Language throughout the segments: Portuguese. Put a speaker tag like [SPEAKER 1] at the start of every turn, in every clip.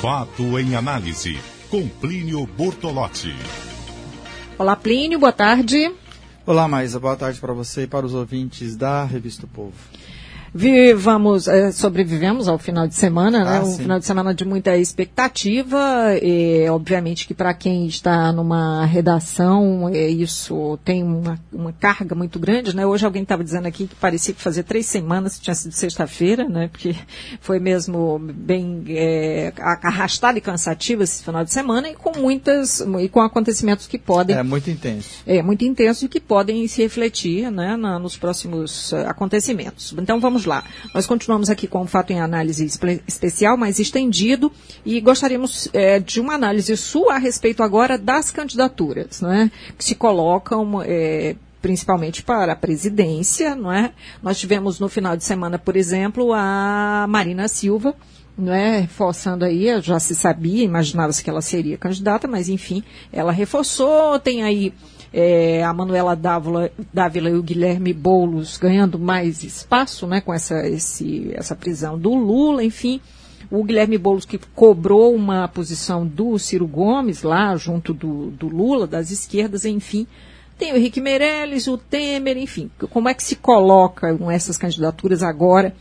[SPEAKER 1] Fato em análise, com Plínio Bortolotti.
[SPEAKER 2] Olá, Plínio, boa tarde.
[SPEAKER 3] Olá, Maísa, boa tarde para você e para os ouvintes da Revista o Povo.
[SPEAKER 2] Vivamos, é, sobrevivemos ao final de semana, né?
[SPEAKER 3] Ah,
[SPEAKER 2] um
[SPEAKER 3] sim.
[SPEAKER 2] final de semana de muita expectativa. E, obviamente que para quem está numa redação, é, isso tem uma, uma carga muito grande, né? Hoje alguém estava dizendo aqui que parecia que fazia três semanas, tinha sido sexta-feira, né? Porque foi mesmo bem é, arrastado e cansativo esse final de semana e com muitas e com acontecimentos que podem
[SPEAKER 3] É muito intenso.
[SPEAKER 2] é, muito intenso e que podem se refletir né, na- nos próximos eh, acontecimentos. Então vamos lá. Nós continuamos aqui com o fato em análise espe- especial, mais estendido, e gostaríamos eh, de uma análise sua a respeito agora das candidaturas, né, que se colocam. eh, principalmente para a presidência, não é? Nós tivemos no final de semana, por exemplo, a Marina Silva, não é, reforçando aí, já se sabia, imaginava-se que ela seria candidata, mas enfim, ela reforçou, tem aí é, a Manuela Dávila, Dávila e o Guilherme Boulos ganhando mais espaço, né, com essa, esse, essa prisão do Lula, enfim. O Guilherme Boulos que cobrou uma posição do Ciro Gomes lá, junto do, do Lula, das esquerdas, enfim. Tem o Henrique Meirelles, o Temer, enfim. Como é que se colocam essas candidaturas agora,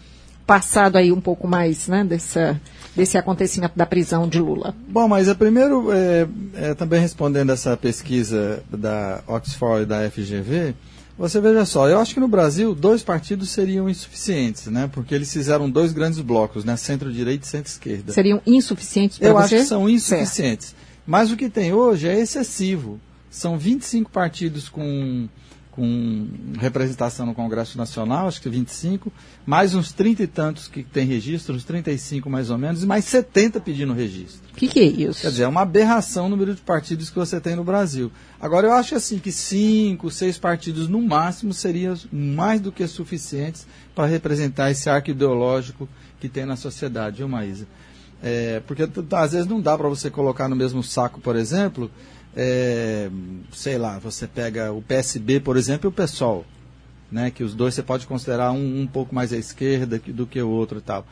[SPEAKER 2] passado aí um pouco mais né, dessa, desse acontecimento da prisão de Lula?
[SPEAKER 3] Bom, mas é, primeiro, é, é, também respondendo essa pesquisa da Oxford e da FGV, você veja só, eu acho que no Brasil dois partidos seriam insuficientes, né? Porque eles fizeram dois grandes blocos, né? Centro-direita e centro-esquerda.
[SPEAKER 2] Seriam insuficientes para
[SPEAKER 3] Eu
[SPEAKER 2] você?
[SPEAKER 3] acho que são
[SPEAKER 2] Certo.
[SPEAKER 3] insuficientes. Mas o que tem hoje é excessivo. São 25 partidos com, com representação no Congresso Nacional, acho que 25, mais uns 30 e tantos que tem registro, uns 35 mais ou menos, e mais 70 pedindo registro.
[SPEAKER 2] O que, que é isso?
[SPEAKER 3] Quer dizer, é uma aberração o número de partidos que você tem no Brasil. Agora, eu acho assim que cinco, seis partidos no máximo seriam mais do que suficientes para representar esse arco ideológico que tem na sociedade, viu, Maísa? É, porque às vezes não dá para você colocar no mesmo saco, por exemplo, é, sei lá, você pega o PSB, por exemplo, e o PSOL né, que os dois você pode considerar um, um pouco mais à esquerda que- do que o outro e tal.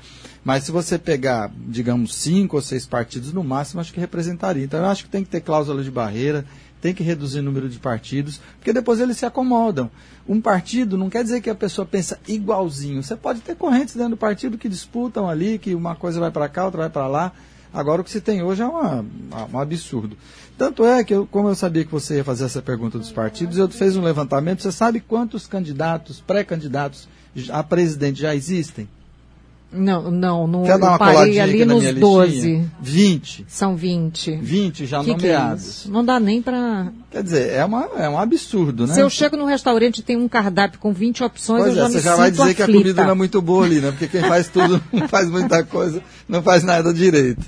[SPEAKER 3] Mas se você pegar, digamos, cinco ou seis partidos no máximo, acho que representaria. Então eu acho que tem que ter cláusula de barreira, tem que reduzir o número de partidos, porque depois eles se acomodam. Um partido não quer dizer que a pessoa pensa igualzinho. Você pode ter correntes dentro do partido que disputam ali, que uma coisa vai para cá, outra vai para lá. Agora o que se tem hoje é uma, um absurdo. Tanto é que, eu, como eu sabia que você ia fazer essa pergunta dos partidos, eu fiz um levantamento. Você sabe quantos candidatos, pré-candidatos a presidente já existem?
[SPEAKER 2] Não, não, não
[SPEAKER 3] Quer dar uma
[SPEAKER 2] parei ali nos
[SPEAKER 3] minha
[SPEAKER 2] 12.
[SPEAKER 3] listinha? 20.
[SPEAKER 2] São 20.
[SPEAKER 3] 20 já
[SPEAKER 2] que que é
[SPEAKER 3] nomeados.
[SPEAKER 2] Não dá nem para.
[SPEAKER 3] Quer dizer, é, uma, é um absurdo, né?
[SPEAKER 2] Se eu chego num restaurante e tem um cardápio com 20 opções,
[SPEAKER 3] Pois
[SPEAKER 2] eu já
[SPEAKER 3] é,
[SPEAKER 2] me
[SPEAKER 3] você já vai dizer que a
[SPEAKER 2] aflita.
[SPEAKER 3] comida não é muito boa ali, né? Porque quem faz tudo não faz muita coisa, não faz nada direito.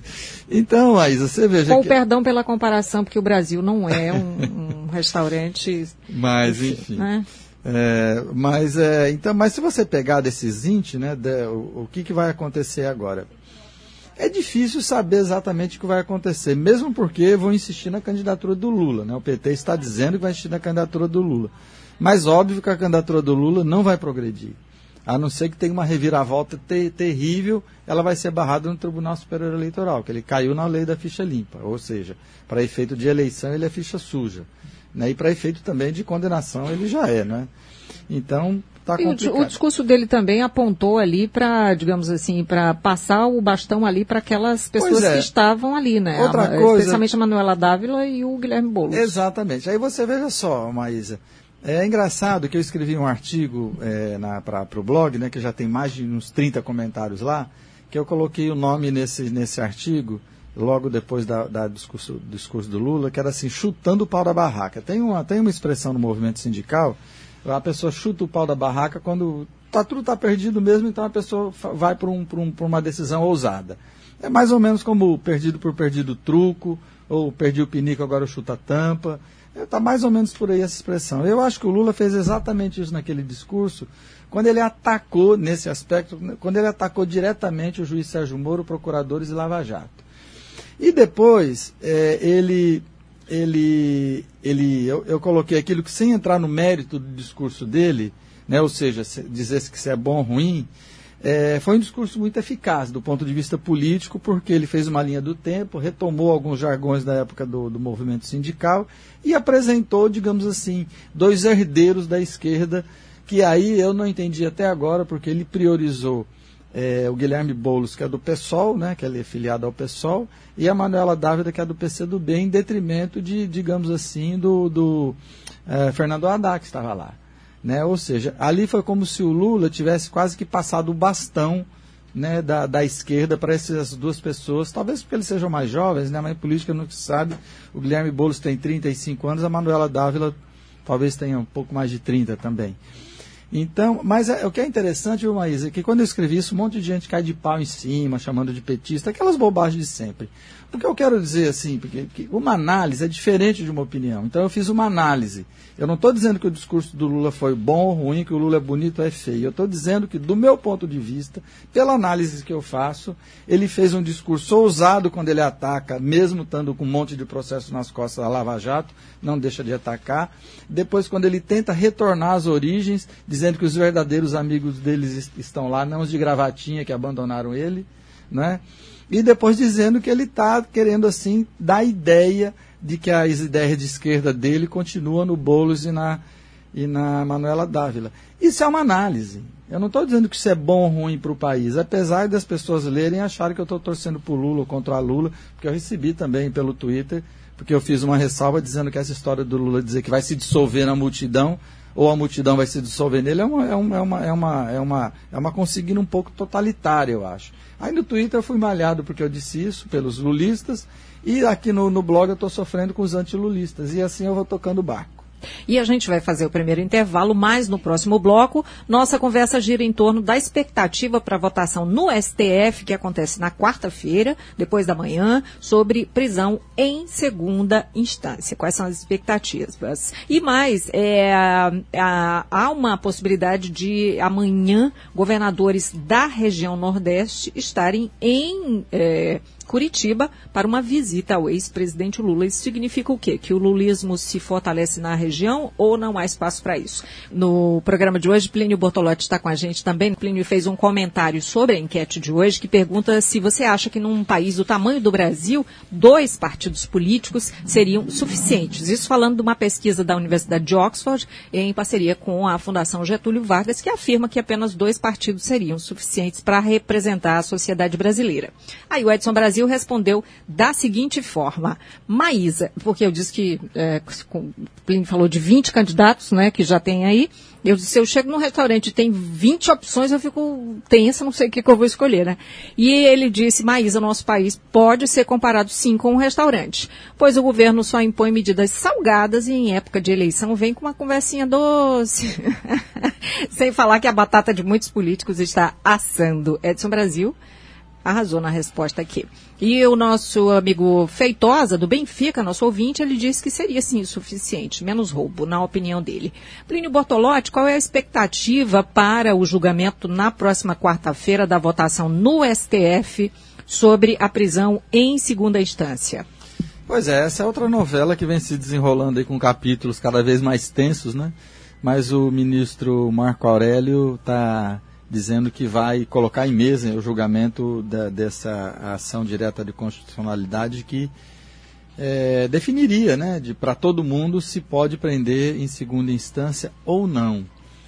[SPEAKER 3] Então, Aisa, você veja
[SPEAKER 2] Com
[SPEAKER 3] que...
[SPEAKER 2] perdão pela comparação, porque o Brasil não é um, um restaurante.
[SPEAKER 3] Mas, enfim.
[SPEAKER 2] Né?
[SPEAKER 3] É, mas, é, então, mas se você pegar desses 20, né, de- o, o que, que vai acontecer agora? É difícil saber exatamente o que vai acontecer, mesmo porque vão insistir na candidatura do Lula. Né? O PT está dizendo que vai insistir na candidatura do Lula. Mas óbvio que a candidatura do Lula não vai progredir. A não ser que tenha uma reviravolta te- terrível, ela vai ser barrada no Tribunal Superior Eleitoral, que ele caiu na lei da ficha limpa. Ou seja, para efeito de eleição ele é ficha suja. Né? E para efeito também de condenação ele já é. Né? Então, está
[SPEAKER 2] E o,
[SPEAKER 3] complicado.
[SPEAKER 2] o discurso dele também apontou ali para, digamos assim, para passar o bastão ali para aquelas pessoas
[SPEAKER 3] é.
[SPEAKER 2] que estavam ali, né?
[SPEAKER 3] Outra
[SPEAKER 2] A-
[SPEAKER 3] coisa-
[SPEAKER 2] Especialmente a Manuela Dávila e o Guilherme Boulos.
[SPEAKER 3] Exatamente. Aí você veja só, Maísa. É engraçado que eu escrevi um artigo é, para o blog, né, que já tem mais de uns 30 comentários lá, que eu coloquei o nome nesse, nesse artigo, logo depois da, da discurso, do discurso do Lula, que era assim, chutando o pau da barraca. Tem uma, tem uma expressão no movimento sindical, a pessoa chuta o pau da barraca quando tá, tudo está perdido mesmo, então a pessoa vai para um, um, uma decisão ousada. É mais ou menos como o perdido por perdido truco, ou perdi o pinico, agora eu chuto a tampa. Está mais ou menos por aí essa expressão. Eu acho que o Lula fez exatamente isso naquele discurso, quando ele atacou, nesse aspecto, quando ele atacou diretamente o juiz Sérgio Moro, procuradores e Lava Jato. E depois, é, ele, ele, ele eu, eu coloquei aquilo que, sem entrar no mérito do discurso dele, né, ou seja, se- dizer se que isso é bom ou ruim, É, foi um discurso muito eficaz do ponto de vista político, porque ele fez uma linha do tempo, retomou alguns jargões da época do, do movimento sindical e apresentou, digamos assim, dois herdeiros da esquerda, que aí eu não entendi até agora, porque ele priorizou é, o Guilherme Boulos, que é do PSOL, né, que ele é filiado ao PSOL, e a Manuela Dávila, que é do PCdoB, em detrimento de, digamos assim, do, do é, Fernando Haddad, que estava lá. Né? Ou seja, ali foi como se o Lula tivesse quase que passado o bastão né, da, da esquerda para essas duas pessoas, talvez porque eles sejam mais jovens, né, mas em política não se sabe. O Guilherme Boulos tem 35 anos, a Manuela Dávila talvez tenha um pouco mais de 30 também. Então, mas é, o que é interessante, viu, Maísa, é que quando eu escrevi isso, um monte de gente cai de pau em cima, chamando de petista, aquelas bobagens de sempre. O que eu quero dizer, assim, porque uma análise é diferente de uma opinião. Então eu fiz uma análise. Eu não estou dizendo que o discurso do Lula foi bom ou ruim, que o Lula é bonito ou é feio. Eu estou dizendo que, do meu ponto de vista, pela análise que eu faço, ele fez um discurso ousado quando ele ataca, mesmo estando com um monte de processo nas costas da Lava Jato, não deixa de atacar. Depois, quando ele tenta retornar às origens, dizendo que os verdadeiros amigos deles estão lá, não os de gravatinha que abandonaram ele, né? E depois dizendo que ele está querendo, assim, dar ideia de que as ideias de esquerda dele continuam no Boulos e na, e na Manuela Dávila. Isso é uma análise. Eu não estou dizendo que isso é bom ou ruim para o país, apesar das pessoas lerem e acharem que eu estou torcendo por Lula ou contra a Lula, porque eu recebi também pelo Twitter, porque eu fiz uma ressalva dizendo que essa história do Lula dizer que vai se dissolver na multidão ou a multidão vai se dissolver nele é uma, é uma, é uma, é uma, é uma, é uma consigna um pouco totalitária, eu acho. Aí no Twitter eu fui malhado porque eu disse isso, pelos lulistas, e aqui no, no blog eu estou sofrendo com os antilulistas, e assim eu vou tocando o barco.
[SPEAKER 2] E a gente vai fazer o primeiro intervalo, mas no próximo bloco, nossa conversa gira em torno da expectativa para a votação no STF, que acontece na quarta-feira, depois da manhã, sobre prisão em segunda instância. Quais são as expectativas? E mais, é, há uma possibilidade de amanhã governadores da região Nordeste estarem em. É, Curitiba para uma visita ao ex-presidente Lula. Isso significa o quê? Que o lulismo se fortalece na região ou não há espaço para isso? No programa de hoje, Plínio Bortolotti está com a gente também. Plínio fez um comentário sobre a enquete de hoje que pergunta se você acha que num país do tamanho do Brasil, dois partidos políticos seriam suficientes. Isso falando de uma pesquisa da Universidade de Oxford em parceria com a Fundação Getúlio Vargas, que afirma que apenas dois partidos seriam suficientes para representar a sociedade brasileira. Aí o Edson Brasil Brasil respondeu da seguinte forma: Maísa, porque eu disse que é, o Plínio falou de 20 candidatos, né, que já tem aí. Eu disse, se eu chego num restaurante e tem 20 opções, eu fico tensa, não sei o que, que eu vou escolher, né? E ele disse, Maísa, nosso país pode ser comparado sim com um restaurante, pois o governo só impõe medidas salgadas e em época de eleição vem com uma conversinha doce. Sem falar que a batata de muitos políticos está assando. Edson Brasil arrasou na resposta aqui. E o nosso amigo Feitosa, do Benfica, nosso ouvinte, ele disse que seria sim suficiente, menos roubo, na opinião dele. Plínio Bortolotti, qual é a expectativa para o julgamento na próxima quarta-feira da votação no STF sobre a prisão em segunda instância?
[SPEAKER 3] Pois é, essa é outra novela que vem se desenrolando aí com capítulos cada vez mais tensos, né? Mas o ministro Marco Aurélio está dizendo que vai colocar em mesa o julgamento da, dessa ação direta de constitucionalidade que é, definiria, né, de para todo mundo se pode prender em segunda instância ou não.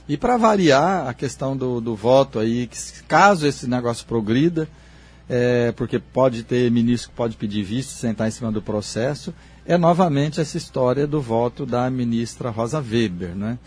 [SPEAKER 3] E para variar a questão do, do voto aí, que caso esse negócio progrida, é, porque pode ter ministro que pode pedir visto, sentar em cima do processo, é novamente essa história do voto da ministra Rosa Weber, né?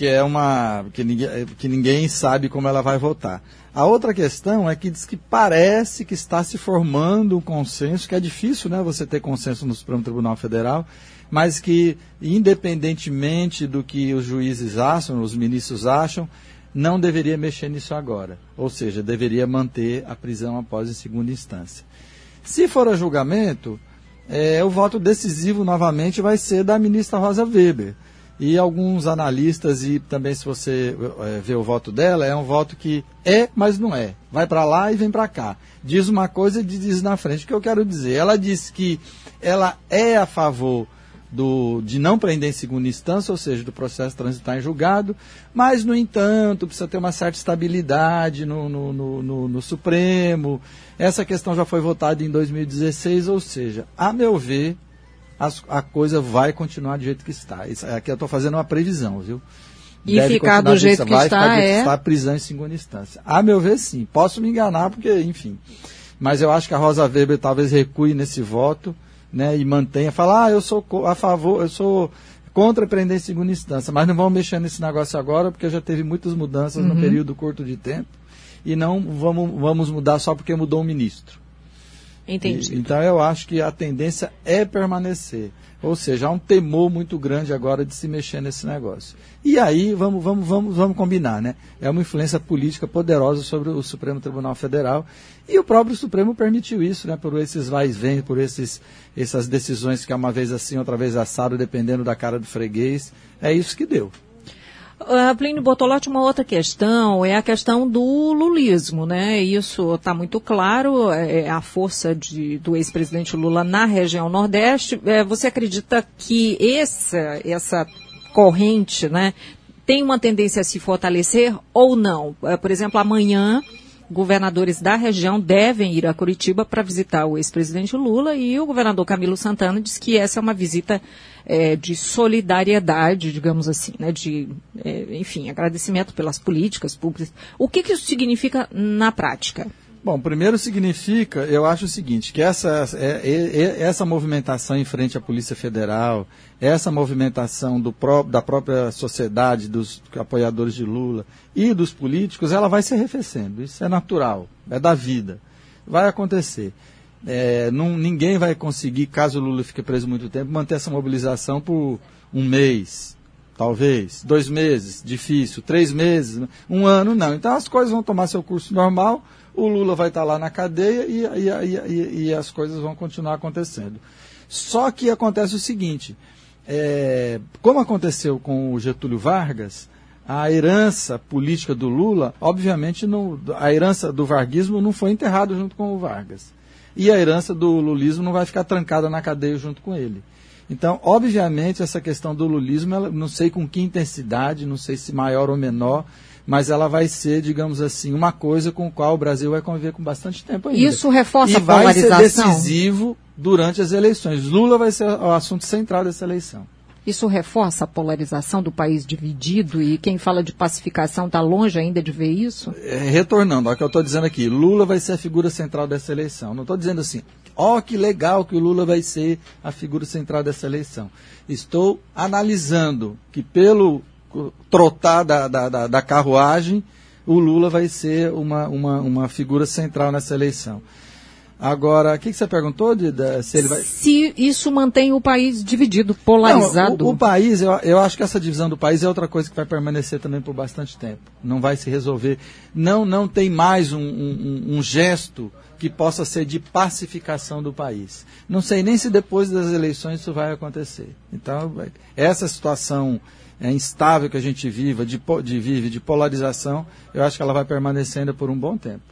[SPEAKER 3] Que é uma que ninguém, que ninguém sabe como ela vai votar. A outra questão é que diz que parece que está se formando um consenso, que é difícil, né, você ter consenso no Supremo Tribunal Federal, mas que independentemente do que os juízes acham, os ministros acham, não deveria mexer nisso agora. Ou seja, deveria manter a prisão após em segunda instância. Se for a julgamento, é, o voto decisivo novamente vai ser da ministra Rosa Weber e alguns analistas, e também se você é, vê o voto dela, é um voto que é, mas não é. Vai para lá e vem para cá. Diz uma coisa e diz na frente. O que eu quero dizer? Ela diz que ela é a favor do, de não prender em segunda instância, ou seja, do processo transitar em julgado, mas, no entanto, precisa ter uma certa estabilidade no, no, no, no, no Supremo. Essa questão já foi votada em 2016, ou seja, a meu ver, as, a coisa vai continuar do jeito que está. Isso, aqui eu estou fazendo uma previsão, viu?
[SPEAKER 2] E Deve ficar do jeito que
[SPEAKER 3] vai
[SPEAKER 2] está,
[SPEAKER 3] ficar,
[SPEAKER 2] é?
[SPEAKER 3] Está prisão em segunda instância. A meu ver, sim. Posso me enganar, porque, enfim. Mas eu acho que a Rosa Weber talvez recue nesse voto né, e mantenha, fala, ah, eu sou a favor, eu sou contra prender em segunda instância, mas não vamos mexer nesse negócio agora, porque já teve muitas mudanças uhum. no período curto de tempo, e não vamos, vamos mudar só porque mudou o ministro.
[SPEAKER 2] Entendi.
[SPEAKER 3] E, então eu acho que a tendência é permanecer. Ou seja, há um temor muito grande agora de se mexer nesse negócio. E aí, vamos, vamos, vamos, vamos combinar, né? É uma influência política poderosa sobre o Supremo Tribunal Federal. E o próprio Supremo permitiu isso, né? Por esses vais vem, por esses, essas decisões que é uma vez assim, outra vez assado, dependendo da cara do freguês. É isso que deu.
[SPEAKER 2] Uh, Plínio Bortolotti, uma outra questão é a questão do lulismo, né? Isso está muito claro, é, é a força de, do ex-presidente Lula na região Nordeste. É, você acredita que essa, essa corrente, né, tem uma tendência a se fortalecer ou não? É, por exemplo, amanhã governadores da região devem ir a Curitiba para visitar o ex-presidente Lula e o governador Camilo Santana diz que essa é uma visita é, de solidariedade, digamos assim, né, de, é, enfim, agradecimento pelas políticas públicas. O que, que isso significa na prática?
[SPEAKER 3] Bom, primeiro significa, eu acho o seguinte, que essa, é, é, é, essa movimentação em frente à Polícia Federal, essa movimentação do da própria sociedade, dos apoiadores de Lula e dos políticos, ela vai se arrefecendo. Isso é natural, é da vida. Vai acontecer. É, não, ninguém vai conseguir, caso Lula fique preso muito tempo, manter essa mobilização por um mês, talvez, dois meses, difícil, três meses, um ano, não. Então as coisas vão tomar seu curso normal o Lula vai estar lá na cadeia e, e, e, e as coisas vão continuar acontecendo. Só que acontece o seguinte: é, como aconteceu com o Getúlio Vargas, a herança política do Lula, obviamente, não, a herança do varguismo não foi enterrada junto com o Vargas. E a herança do lulismo não vai ficar trancada na cadeia junto com ele. Então, obviamente, essa questão do lulismo, ela, não sei com que intensidade, não sei se maior ou menor, mas ela vai ser, digamos assim, uma coisa com a qual o Brasil vai conviver com bastante tempo ainda.
[SPEAKER 2] Isso reforça
[SPEAKER 3] e
[SPEAKER 2] a polarização.
[SPEAKER 3] vai ser decisivo durante as eleições. Lula vai ser o assunto central dessa eleição.
[SPEAKER 2] Isso reforça a polarização do país dividido e quem fala de pacificação está longe ainda de ver isso?
[SPEAKER 3] É, retornando ao que eu estou dizendo aqui, Lula vai ser a figura central dessa eleição. Não estou dizendo assim, ó oh, que legal que o Lula vai ser a figura central dessa eleição. Estou analisando que pelo trotar da, da, da, da carruagem, o Lula vai ser uma, uma, uma figura central nessa eleição. Agora, o que, que, você perguntou, se ele vai...
[SPEAKER 2] Se isso mantém o país dividido, polarizado.
[SPEAKER 3] Não, o, o, país, eu, eu acho que essa divisão do país é outra coisa que vai permanecer também por bastante tempo. Não vai se resolver. Não, não tem mais um, um, um gesto que possa ser de pacificação do país. Não sei nem se depois das eleições isso vai acontecer. Então, essa situação é, instável que a gente viva, de, de, vive, de polarização, eu acho que ela vai permanecer ainda por um bom tempo.